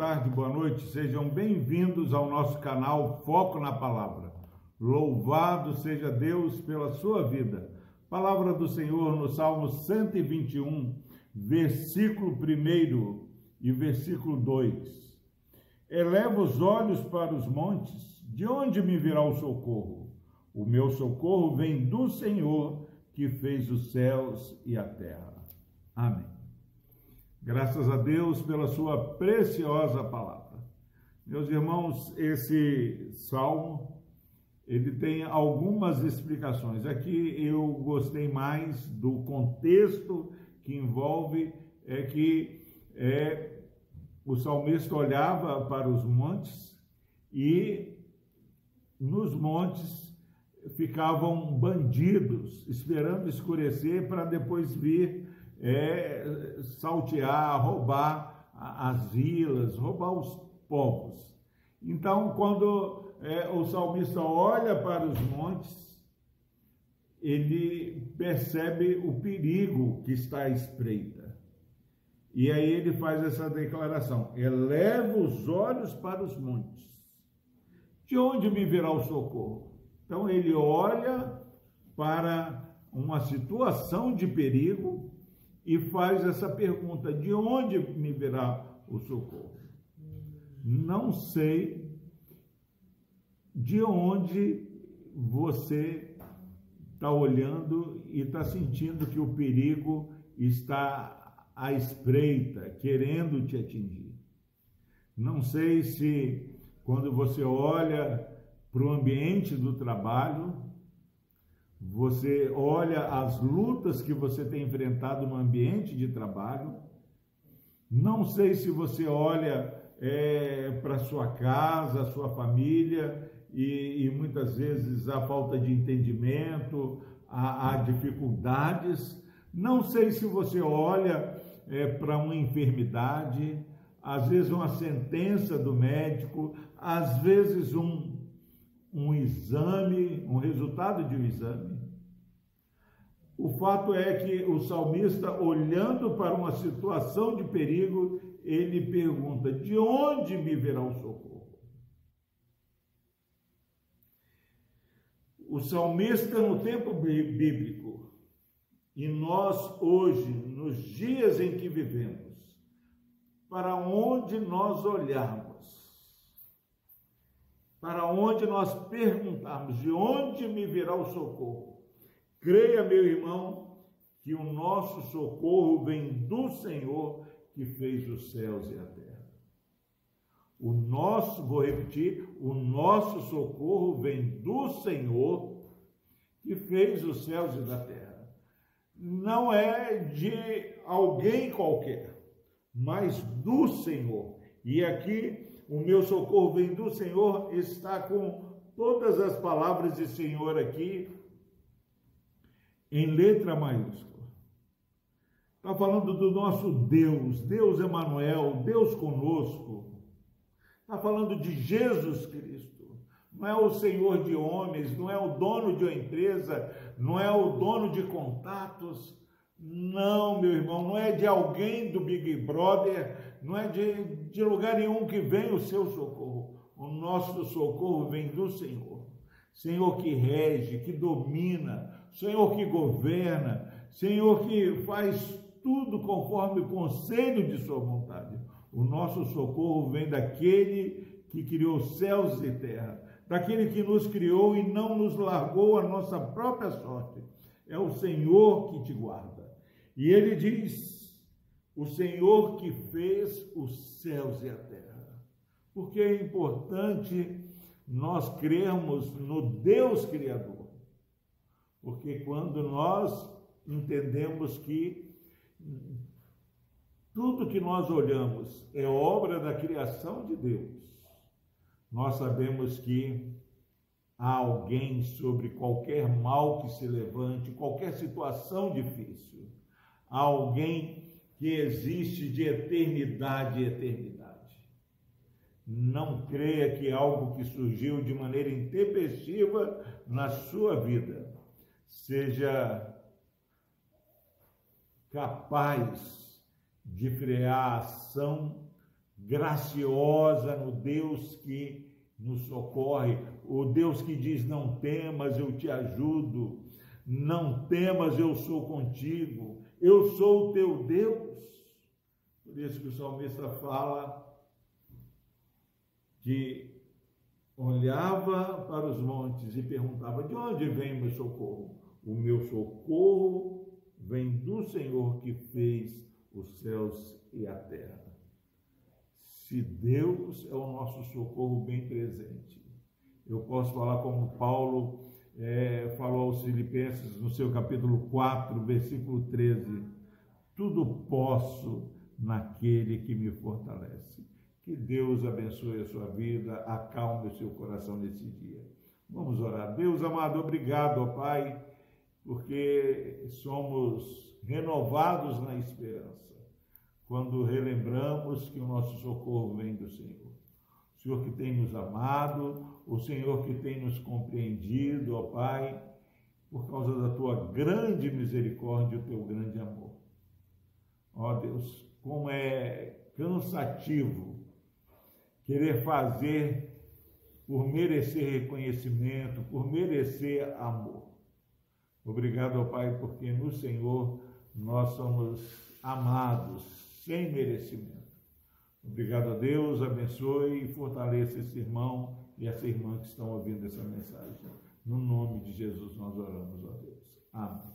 tarde, boa noite. Sejam bem-vindos ao nosso canal Foco na Palavra. Louvado seja Deus pela sua vida. Palavra do Senhor no Salmo 121, versículo 1 e versículo 2. Eleva os olhos para os montes, de onde me virá o socorro? O meu socorro vem do Senhor, que fez os céus e a terra. Amém. Graças a Deus pela sua preciosa palavra. Meus irmãos, esse salmo ele tem algumas explicações. Aqui eu gostei mais do contexto que envolve é que é, o salmista olhava para os montes e nos montes ficavam bandidos esperando escurecer para depois vir é, saltear, roubar as vilas, roubar os povos. Então, quando é, o salmista olha para os montes, ele percebe o perigo que está à espreita. E aí ele faz essa declaração: eleva os olhos para os montes. De onde me virá o socorro? Então ele olha para uma situação de perigo e faz essa pergunta: de onde me virá o socorro? Não sei de onde você está olhando e está sentindo que o perigo está à espreita, querendo te atingir. Não sei se quando você olha para o ambiente do trabalho, você olha as lutas que você tem enfrentado no ambiente de trabalho. Não sei se você olha é, para sua casa, sua família e, e, muitas vezes a falta de entendimento, há, dificuldades. Não sei se você olha é, para uma enfermidade, às vezes uma sentença do médico, às vezes um um exame, um resultado de um exame. O fato é que o salmista, olhando para uma situação de perigo, ele pergunta: de onde me virá o socorro? O salmista, no tempo bíblico, e nós hoje, nos dias em que vivemos, para onde nós olharmos, para onde nós perguntarmos de onde me virá o socorro. Creia, meu irmão, que o nosso socorro vem do Senhor que fez os céus e a terra. O nosso, vou repetir, o nosso socorro vem do Senhor que fez os céus e da terra. Não é de alguém qualquer, mas do Senhor. E aqui o meu socorro vem do Senhor, está com todas as palavras de Senhor aqui em letra maiúscula. Está falando do nosso Deus, Deus Emanuel, Deus conosco. Está falando de Jesus Cristo. Não é o Senhor de homens, não é o dono de uma empresa, não é o dono de contatos, não, meu irmão, não é de alguém do Big Brother, não é de, de lugar nenhum que vem o seu socorro. O nosso socorro vem do Senhor. Senhor que rege, que domina, Senhor que governa, Senhor que faz tudo conforme o conselho de Sua vontade. O nosso socorro vem daquele que criou céus e terra, daquele que nos criou e não nos largou a nossa própria sorte. É o Senhor que te guarda. E ele diz: o Senhor que fez os céus e a terra. Porque é importante nós crermos no Deus Criador. Porque quando nós entendemos que tudo que nós olhamos é obra da criação de Deus, nós sabemos que há alguém sobre qualquer mal que se levante, qualquer situação difícil a alguém que existe de eternidade e eternidade. Não creia que algo que surgiu de maneira intempestiva na sua vida seja capaz de frear a ação graciosa no Deus que nos socorre, o Deus que diz: Não temas, eu te ajudo, não temas, eu sou contigo, eu sou o teu Deus. Por isso que o salmista fala que olhava para os montes e perguntava: De onde vem o meu socorro? O meu socorro vem do Senhor que fez os céus e a terra. Se Deus é o nosso socorro bem presente, eu posso falar como Paulo é, falou aos Filipenses no seu capítulo 4, versículo 13: Tudo posso naquele que me fortalece. Que Deus abençoe a sua vida, acalme o seu coração nesse dia. Vamos orar. Deus amado, obrigado, ó Pai, porque somos renovados na esperança quando relembramos que o nosso socorro vem do Senhor. O Senhor que tem nos amado, o Senhor que tem nos compreendido, ó Pai, por causa da tua grande misericórdia e o teu grande amor. Ó Deus, como é cansativo querer fazer por merecer reconhecimento, por merecer amor. Obrigado, Pai, porque no Senhor nós somos amados sem merecimento. Obrigado a Deus, abençoe e fortaleça esse irmão e essa irmã que estão ouvindo essa mensagem. No nome de Jesus nós oramos, ó Deus. Amém.